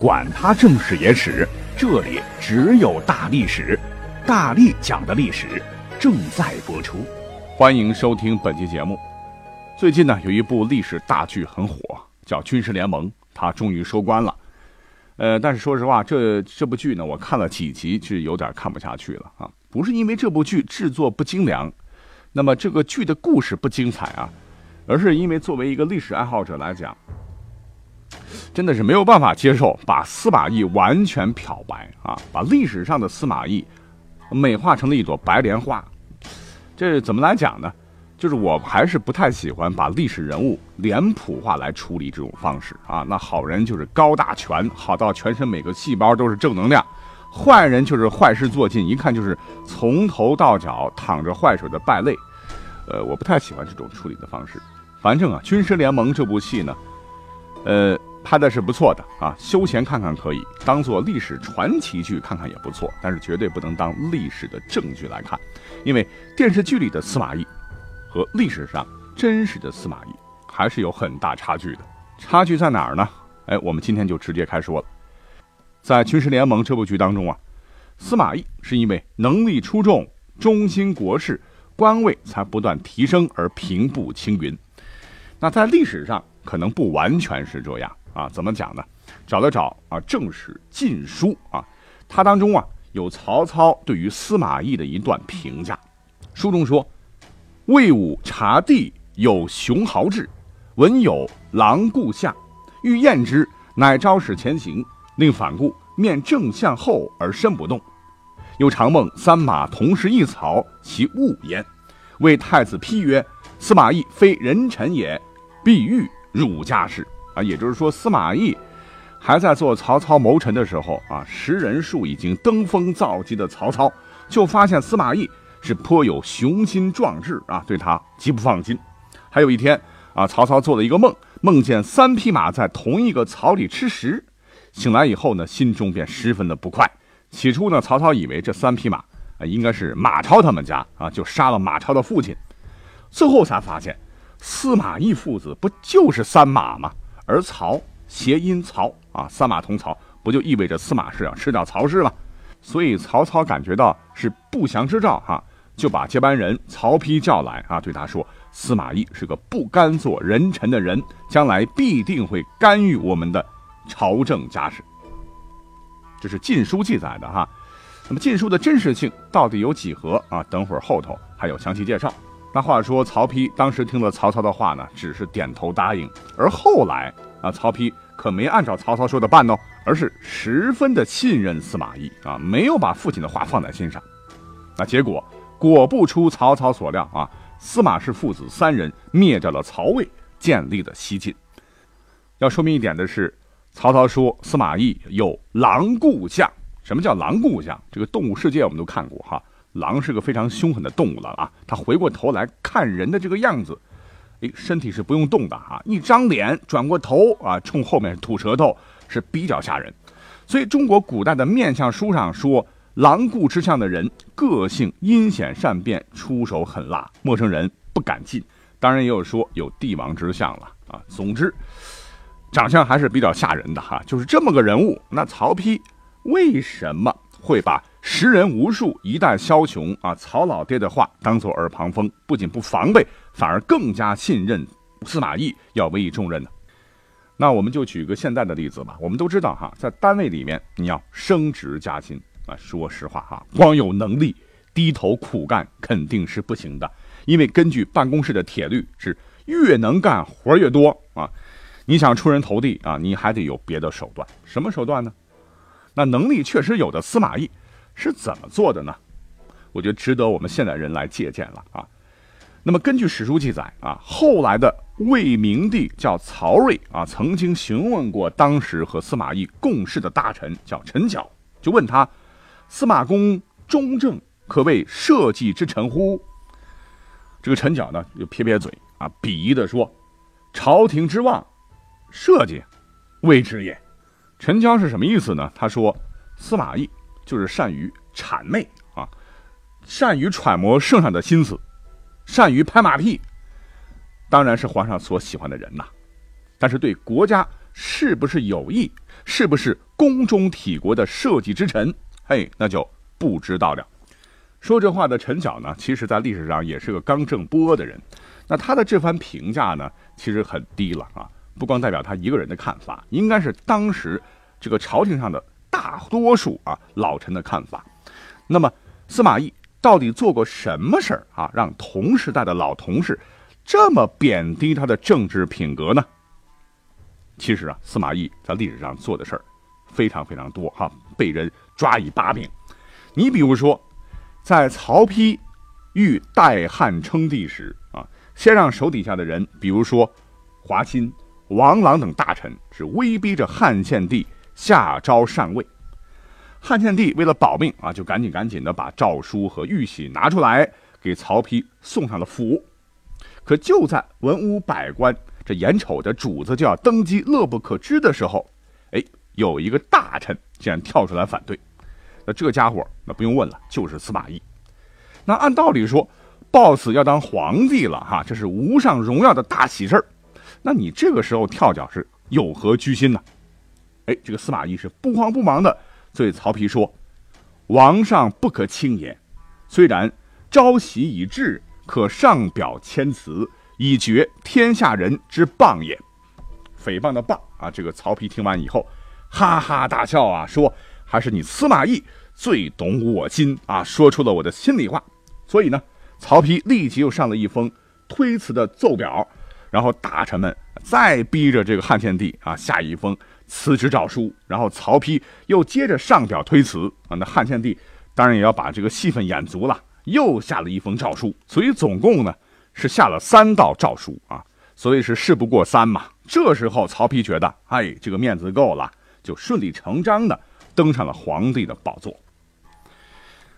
管他正史野史。这里只有大历史，大力讲的历史正在播出，欢迎收听本期节目。最近呢，有一部历史大剧很火，叫《军事联盟》，它终于收官了。呃，但是说实话，这这部剧呢，我看了几集，是有点看不下去了啊。不是因为这部剧制作不精良，那么这个剧的故事不精彩啊，而是因为作为一个历史爱好者来讲。真的是没有办法接受把司马懿完全漂白啊，把历史上的司马懿美化成了一朵白莲花。这怎么来讲呢？就是我还是不太喜欢把历史人物脸谱化来处理这种方式啊。那好人就是高大全，好到全身每个细胞都是正能量；坏人就是坏事做尽，一看就是从头到脚淌着坏水的败类。呃，我不太喜欢这种处理的方式。反正啊，《军师联盟》这部戏呢，呃。拍的是不错的啊，休闲看看可以，当做历史传奇剧看看也不错，但是绝对不能当历史的证据来看，因为电视剧里的司马懿和历史上真实的司马懿还是有很大差距的。差距在哪儿呢？哎，我们今天就直接开说了。在《军事联盟》这部剧当中啊，司马懿是因为能力出众、忠心国事，官位才不断提升而平步青云。那在历史上可能不完全是这样。啊，怎么讲呢？找了找啊，《正史晋书》啊，它当中啊有曹操对于司马懿的一段评价。书中说：“魏武察地有雄豪志，闻有狼顾相，欲验之，乃招使前行，令反顾，面正向后而身不动。又常梦三马同时一草，其物焉。为太子批曰：司马懿非人臣也，必欲汝家事。”啊，也就是说，司马懿还在做曹操谋臣的时候啊，识人术已经登峰造极的曹操，就发现司马懿是颇有雄心壮志啊，对他极不放心。还有一天啊，曹操做了一个梦，梦见三匹马在同一个槽里吃食，醒来以后呢，心中便十分的不快。起初呢，曹操以为这三匹马啊应该是马超他们家啊，就杀了马超的父亲。最后才发现，司马懿父子不就是三马吗？而曹谐音曹啊，三马同槽，不就意味着司马氏要吃掉曹氏吗？所以曹操感觉到是不祥之兆哈，就把接班人曹丕叫来啊，对他说：“司马懿是个不甘做人臣的人，将来必定会干预我们的朝政家事。”这是《晋书》记载的哈。那么《晋书》的真实性到底有几何啊？等会儿后头还有详细介绍。那话说，曹丕当时听了曹操的话呢，只是点头答应。而后来啊，曹丕可没按照曹操说的办哦，而是十分的信任司马懿啊，没有把父亲的话放在心上。那结果果不出曹操所料啊，司马氏父子三人灭掉了曹魏，建立了西晋。要说明一点的是，曹操说司马懿有狼顾相。什么叫狼顾相？这个动物世界我们都看过哈。狼是个非常凶狠的动物了啊！它回过头来看人的这个样子，哎，身体是不用动的啊，一张脸转过头啊，冲后面吐舌头是比较吓人。所以中国古代的面相书上说，狼顾之相的人个性阴险善变，出手狠辣，陌生人不敢近。当然也有说有帝王之相了啊。总之，长相还是比较吓人的哈。就是这么个人物，那曹丕为什么会把？识人无数，一代枭雄啊！曹老爹的话当做耳旁风，不仅不防备，反而更加信任司马懿要委以重任呢。那我们就举个现在的例子吧。我们都知道哈，在单位里面你要升职加薪啊。说实话哈，光有能力低头苦干肯定是不行的，因为根据办公室的铁律是越能干活越多啊。你想出人头地啊，你还得有别的手段。什么手段呢？那能力确实有的司马懿。是怎么做的呢？我觉得值得我们现代人来借鉴了啊。那么根据史书记载啊，后来的魏明帝叫曹睿啊，曾经询问过当时和司马懿共事的大臣叫陈角，就问他：司马公中正，可谓社稷之臣乎？”这个陈角呢，就撇撇嘴啊，鄙夷的说：“朝廷之望，社稷谓之也。”陈交是什么意思呢？他说：“司马懿就是善于谄媚啊，善于揣摩圣上的心思，善于拍马屁，当然是皇上所喜欢的人呐。但是对国家是不是有益，是不是宫中体国的社稷之臣，嘿，那就不知道了。”说这话的陈晓呢，其实在历史上也是个刚正不阿的人。那他的这番评价呢，其实很低了啊，不光代表他一个人的看法，应该是当时这个朝廷上的大多数啊老臣的看法。那么司马懿到底做过什么事儿啊，让同时代的老同事这么贬低他的政治品格呢？其实啊，司马懿在历史上做的事儿非常非常多哈，被人抓以把柄。你比如说。在曹丕欲代汉称帝时啊，先让手底下的人，比如说华歆、王朗等大臣，是威逼着汉献帝下诏禅位。汉献帝为了保命啊，就赶紧赶紧的把诏书和玉玺拿出来，给曹丕送上了府。可就在文武百官这眼瞅着主子就要登基乐不可支的时候，哎，有一个大臣竟然跳出来反对。那这家伙，那不用问了，就是司马懿。那按道理说，boss 要当皇帝了哈，这是无上荣耀的大喜事儿。那你这个时候跳脚是有何居心呢？哎，这个司马懿是不慌不忙的对曹丕说：“王上不可轻言，虽然朝夕已至，可上表谦辞，以绝天下人之谤也。”诽谤的谤啊！这个曹丕听完以后，哈哈大笑啊，说。还是你司马懿最懂我心啊，说出了我的心里话。所以呢，曹丕立即又上了一封推辞的奏表，然后大臣们再逼着这个汉献帝啊下一封辞职诏书，然后曹丕又接着上表推辞啊。那汉献帝当然也要把这个戏份演足了，又下了一封诏书。所以总共呢是下了三道诏书啊，所以是事不过三嘛。这时候曹丕觉得，哎，这个面子够了，就顺理成章的。登上了皇帝的宝座。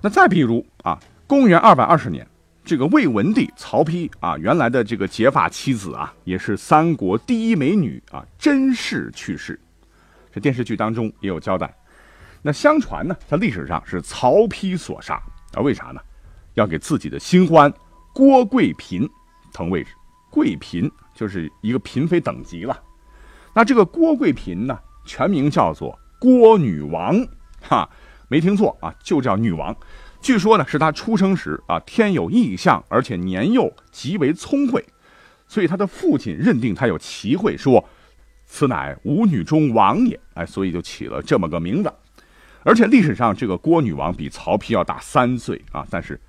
那再比如啊，公元二百二十年，这个魏文帝曹丕啊，原来的这个结发妻子啊，也是三国第一美女啊，甄氏去世。这电视剧当中也有交代。那相传呢，在历史上是曹丕所杀啊？为啥呢？要给自己的新欢郭贵嫔腾位置。贵嫔就是一个嫔妃等级了。那这个郭贵嫔呢，全名叫做。郭女王，哈，没听错啊，就叫女王。据说呢，是她出生时啊，天有异象，而且年幼，极为聪慧，所以她的父亲认定她有奇慧，说此乃五女中王也。哎，所以就起了这么个名字。而且历史上这个郭女王比曹丕要大三岁啊，但是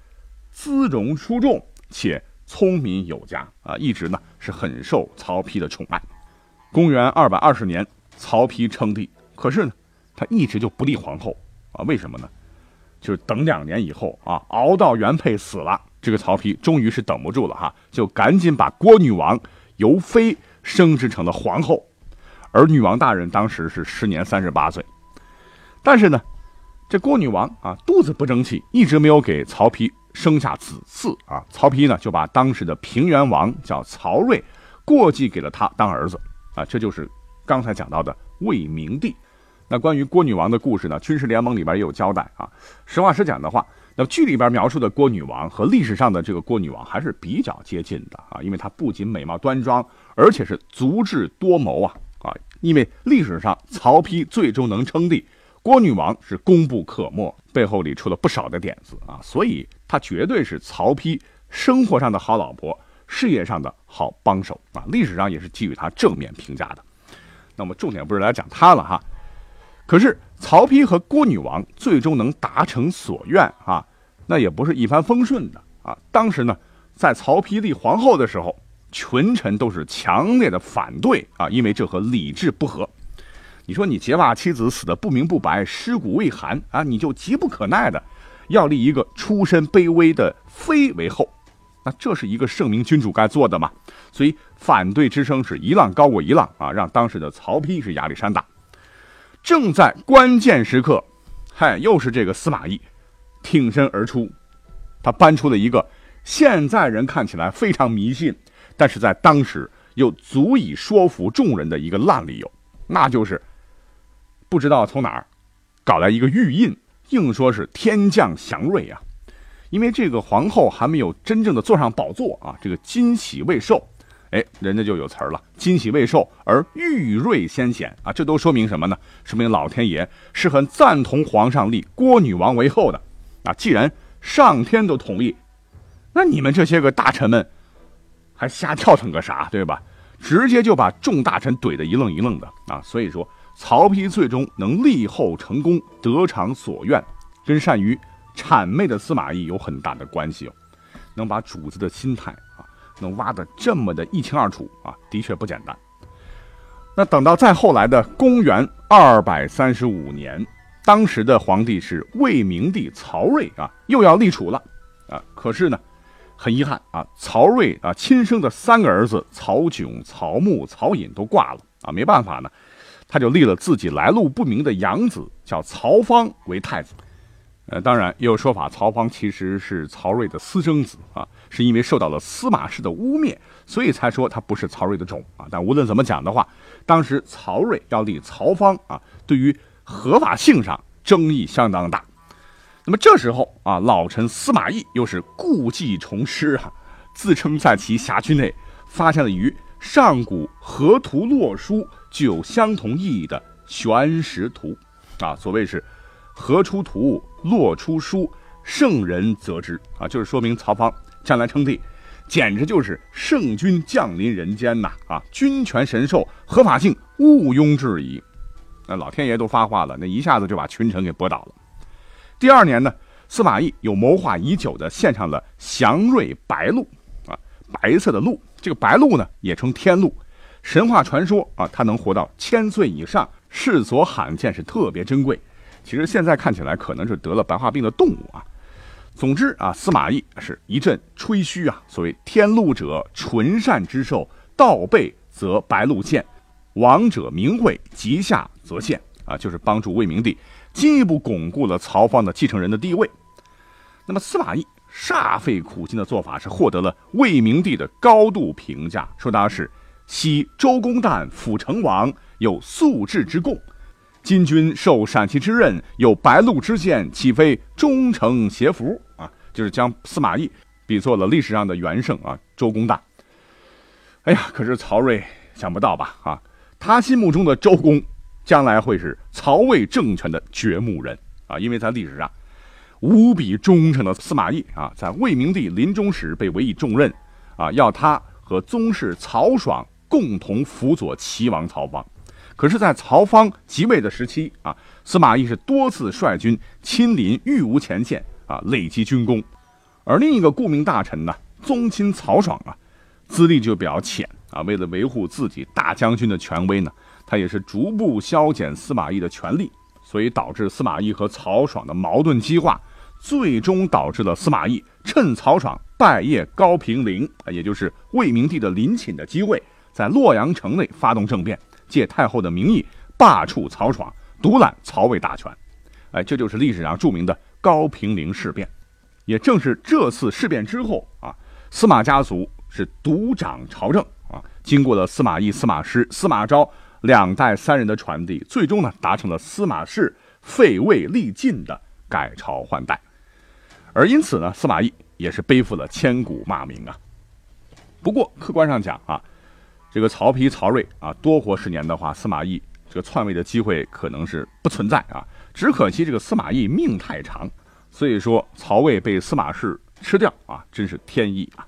姿容出众，且聪明有加啊，一直呢是很受曹丕的宠爱。公元二百二十年，曹丕称帝，可是呢。他一直就不立皇后啊？为什么呢？就是等两年以后啊，熬到原配死了，这个曹丕终于是等不住了哈，就赶紧把郭女王由妃升职成了皇后。而女王大人当时是时年三十八岁，但是呢，这郭女王啊肚子不争气，一直没有给曹丕生下子嗣啊。曹丕呢就把当时的平原王叫曹睿过继给了他当儿子啊，这就是刚才讲到的魏明帝。那关于郭女王的故事呢？军事联盟里边也有交代啊。实话实讲的话，那剧里边描述的郭女王和历史上的这个郭女王还是比较接近的啊。因为她不仅美貌端庄，而且是足智多谋啊啊！因为历史上曹丕最终能称帝，郭女王是功不可没，背后里出了不少的点子啊。所以她绝对是曹丕生活上的好老婆，事业上的好帮手啊。历史上也是给予她正面评价的。那么重点不是来讲她了哈。可是曹丕和郭女王最终能达成所愿啊，那也不是一帆风顺的啊。当时呢，在曹丕立皇后的时候，群臣都是强烈的反对啊，因为这和礼制不合。你说你结发妻子死的不明不白，尸骨未寒啊，你就急不可耐的要立一个出身卑微的妃为后，那这是一个圣明君主该做的吗？所以反对之声是一浪高过一浪啊，让当时的曹丕是压力山大。正在关键时刻，嗨，又是这个司马懿挺身而出，他搬出了一个现在人看起来非常迷信，但是在当时又足以说服众人的一个烂理由，那就是不知道从哪儿搞来一个玉印，硬说是天降祥瑞啊。因为这个皇后还没有真正的坐上宝座啊，这个金喜未寿，哎，人家就有词儿了，金喜未寿而玉瑞先显啊，这都说明什么呢？说明老天爷是很赞同皇上立郭女王为后的啊。既然上天都同意，那你们这些个大臣们还瞎跳腾个啥，对吧？直接就把众大臣怼得一愣一愣的啊。所以说，曹丕最终能立后成功，得偿所愿，跟善于。谄媚的司马懿有很大的关系哦，能把主子的心态啊，能挖得这么的一清二楚啊，的确不简单。那等到再后来的公元二百三十五年，当时的皇帝是魏明帝曹睿啊，又要立储了啊。可是呢，很遗憾啊，曹睿啊亲生的三个儿子曹炯、曹穆、曹寅都挂了啊，没办法呢，他就立了自己来路不明的养子叫曹芳为太子。呃，当然也有说法，曹芳其实是曹睿的私生子啊，是因为受到了司马氏的污蔑，所以才说他不是曹睿的种啊。但无论怎么讲的话，当时曹睿要立曹芳啊，对于合法性上争议相当大。那么这时候啊，老臣司马懿又是故技重施啊，自称在其辖区内发现了与上古河图洛书具有相同意义的玄石图啊，所谓是。河出图，洛出书，圣人则之啊，就是说明曹芳将来称帝，简直就是圣君降临人间呐！啊，君权神授，合法性毋庸置疑。那老天爷都发话了，那一下子就把群臣给驳倒了。第二年呢，司马懿有谋划已久的献上了祥瑞白鹿啊，白色的鹿，这个白鹿呢也称天鹿，神话传说啊，它能活到千岁以上，世所罕见，是特别珍贵。其实现在看起来可能是得了白化病的动物啊。总之啊，司马懿是一阵吹嘘啊。所谓天禄者，纯善之兽，道备则白鹿现，王者名讳，吉下则现啊，就是帮助魏明帝进一步巩固了曹芳的继承人的地位。那么司马懿煞费苦心的做法是获得了魏明帝的高度评价，说他是昔周公旦辅成王，有素质之贡。今君受陕西之任，有白鹿之见，岂非忠诚协福啊？就是将司马懿比作了历史上的元圣啊，周公旦。哎呀，可是曹睿想不到吧？啊，他心目中的周公，将来会是曹魏政权的掘墓人啊！因为在历史上，无比忠诚的司马懿啊，在魏明帝临终时被委以重任啊，要他和宗室曹爽共同辅佐齐王曹芳。可是，在曹芳即位的时期啊，司马懿是多次率军亲临玉吴前线啊，累积军功。而另一个顾命大臣呢，宗亲曹爽啊，资历就比较浅啊。为了维护自己大将军的权威呢，他也是逐步削减司马懿的权力，所以导致司马懿和曹爽的矛盾激化，最终导致了司马懿趁曹爽拜谒高平陵啊，也就是魏明帝的陵寝的机会，在洛阳城内发动政变。借太后的名义罢黜曹爽，独揽曹魏大权，哎，这就是历史上著名的高平陵事变。也正是这次事变之后啊，司马家族是独掌朝政啊。经过了司马懿、司马师、司马昭两代三人的传递，最终呢达成了司马氏废魏立晋的改朝换代。而因此呢，司马懿也是背负了千古骂名啊。不过客观上讲啊。这个曹丕、曹睿啊，多活十年的话，司马懿这个篡位的机会可能是不存在啊。只可惜这个司马懿命太长，所以说曹魏被司马氏吃掉啊，真是天意啊。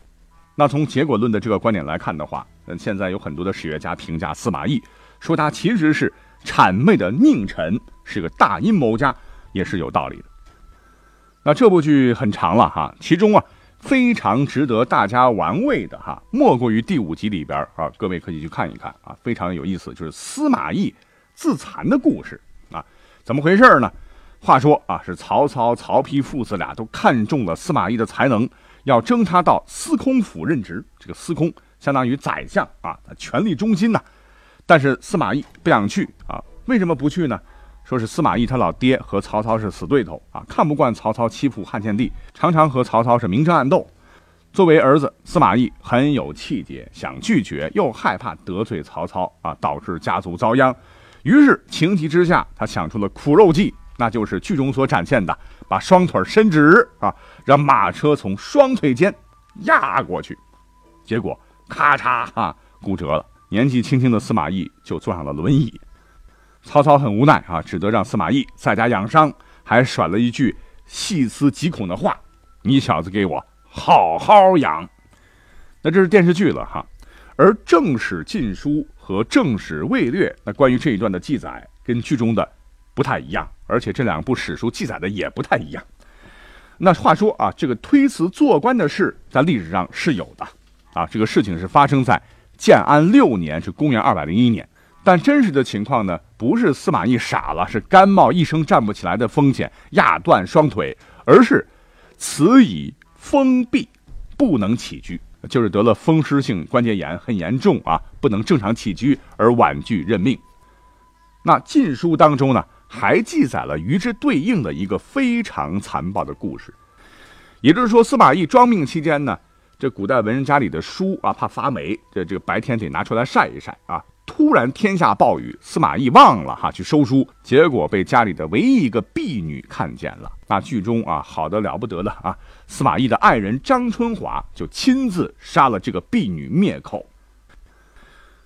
那从结果论的这个观点来看的话，嗯，现在有很多的史学家评价司马懿，说他其实是谄媚的佞臣，是个大阴谋家，也是有道理的。那这部剧很长了哈，其中啊。非常值得大家玩味的哈，莫过于第五集里边啊，各位可以去看一看啊，非常有意思，就是司马懿自残的故事啊，怎么回事呢？话说啊，是曹操、曹丕父子俩都看中了司马懿的才能，要征他到司空府任职。这个司空相当于宰相啊，权力中心呐。但是司马懿不想去啊，为什么不去呢？说是司马懿他老爹和曹操是死对头啊，看不惯曹操欺负汉献帝，常常和曹操是明争暗斗。作为儿子，司马懿很有气节，想拒绝又害怕得罪曹操啊，导致家族遭殃。于是情急之下，他想出了苦肉计，那就是剧中所展现的，把双腿伸直啊，让马车从双腿间压过去，结果咔嚓哈骨折了。年纪轻轻的司马懿就坐上了轮椅。曹操很无奈啊，只得让司马懿在家养伤，还甩了一句细思极恐的话：“你小子给我好好养。”那这是电视剧了哈，而正史晋书和正史魏略，那关于这一段的记载跟剧中的不太一样，而且这两部史书记载的也不太一样。那话说啊，这个推辞做官的事在历史上是有的啊，这个事情是发生在建安六年，是公元二百零一年。但真实的情况呢，不是司马懿傻了，是甘冒一生站不起来的风险压断双腿，而是此已风痹，不能起居，就是得了风湿性关节炎，很严重啊，不能正常起居而婉拒任命。那晋书当中呢，还记载了与之对应的一个非常残暴的故事，也就是说，司马懿装病期间呢，这古代文人家里的书啊，怕发霉，这这个白天得拿出来晒一晒啊。突然天下暴雨，司马懿忘了哈去收书，结果被家里的唯一一个婢女看见了。那剧中啊，好的了不得了啊！司马懿的爱人张春华就亲自杀了这个婢女灭口。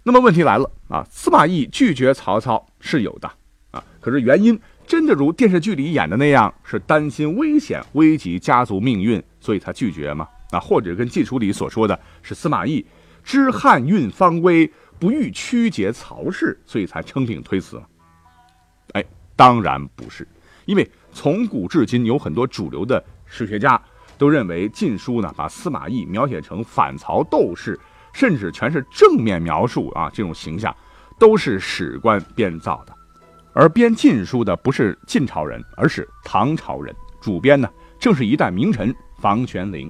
那么问题来了啊，司马懿拒绝曹操是有的啊，可是原因真的如电视剧里演的那样，是担心危险危及家族命运，所以他拒绝吗？啊，或者跟《晋书》里所说的是司马懿知汉运方危。不欲曲解曹氏，所以才称病推辞。哎，当然不是，因为从古至今，有很多主流的史学家都认为《晋书》呢把司马懿描写成反曹斗士，甚至全是正面描述啊，这种形象都是史官编造的。而编《晋书》的不是晋朝人，而是唐朝人，主编呢正是一代名臣房玄龄。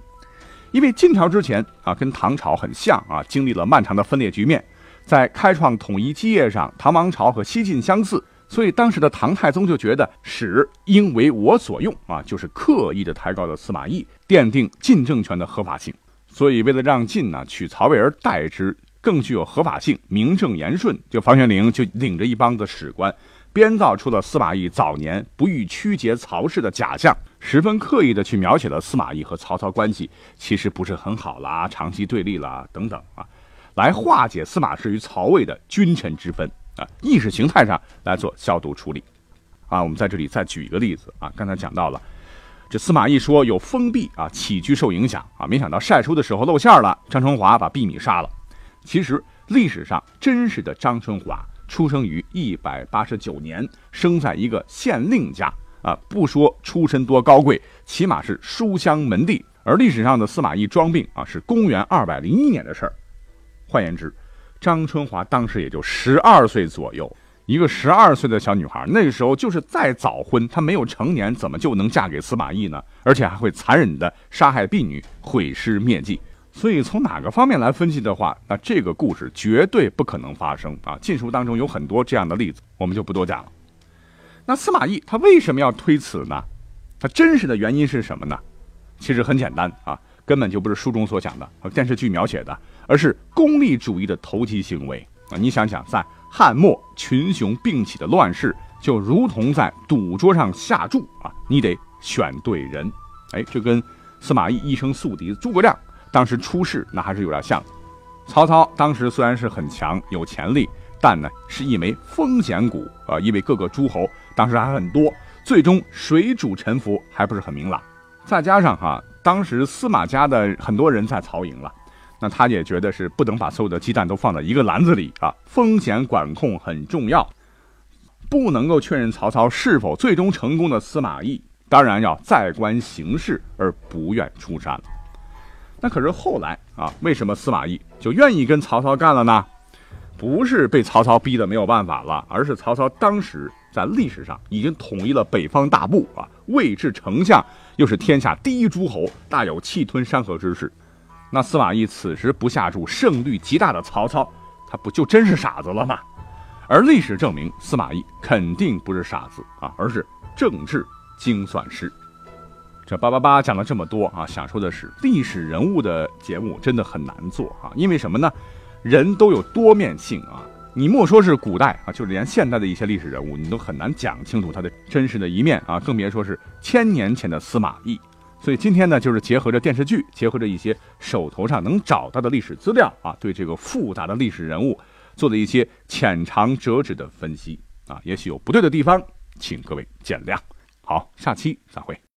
因为晋朝之前啊，跟唐朝很像啊，经历了漫长的分裂局面。在开创统一基业上，唐王朝和西晋相似，所以当时的唐太宗就觉得史应为我所用啊，就是刻意的抬高了司马懿，奠定晋政权的合法性。所以为了让晋呢取曹魏而代之，更具有合法性，名正言顺，就房玄龄就领着一帮子史官，编造出了司马懿早年不欲曲解曹氏的假象，十分刻意的去描写了司马懿和曹操关系其实不是很好啦，长期对立啦等等啊。来化解司马氏与曹魏的君臣之分啊，意识形态上来做消毒处理，啊，我们在这里再举一个例子啊，刚才讲到了，这司马懿说有封闭啊，起居受影响啊，没想到晒书的时候露馅了，张春华把婢女杀了。其实历史上真实的张春华出生于一百八十九年，生在一个县令家啊，不说出身多高贵，起码是书香门第。而历史上的司马懿装病啊，是公元二百零一年的事儿。换言之，张春华当时也就十二岁左右，一个十二岁的小女孩，那个时候就是再早婚，她没有成年，怎么就能嫁给司马懿呢？而且还会残忍的杀害婢女，毁尸灭迹。所以从哪个方面来分析的话，那这个故事绝对不可能发生啊！禁书当中有很多这样的例子，我们就不多讲了。那司马懿他为什么要推辞呢？他真实的原因是什么呢？其实很简单啊。根本就不是书中所讲的和电视剧描写的，而是功利主义的投机行为啊！你想想，在汉末群雄并起的乱世，就如同在赌桌上下注啊，你得选对人。哎，这跟司马懿一生宿敌诸葛亮当时出世那还是有点像。曹操当时虽然是很强有潜力，但呢是一枚风险股啊，因为各个诸侯当时还很多，最终谁主沉浮还不是很明朗。再加上哈。当时司马家的很多人在曹营了，那他也觉得是不能把所有的鸡蛋都放在一个篮子里啊，风险管控很重要，不能够确认曹操是否最终成功的司马懿，当然要再观形势而不愿出山了。那可是后来啊，为什么司马懿就愿意跟曹操干了呢？不是被曹操逼得没有办法了，而是曹操当时。在历史上已经统一了北方大部啊，位置丞相，又是天下第一诸侯，大有气吞山河之势。那司马懿此时不下注胜率极大的曹操，他不就真是傻子了吗？而历史证明，司马懿肯定不是傻子啊，而是政治精算师。这八八八讲了这么多啊，想说的是，历史人物的节目真的很难做啊，因为什么呢？人都有多面性啊，你莫说是古代啊，就是连现代的一些历史人物，你都很难讲清楚他的真实的一面啊，更别说是千年前的司马懿。所以今天呢，就是结合着电视剧，结合着一些手头上能找到的历史资料啊，对这个复杂的历史人物做了一些浅尝辄止的分析啊，也许有不对的地方，请各位见谅。好，下期再会。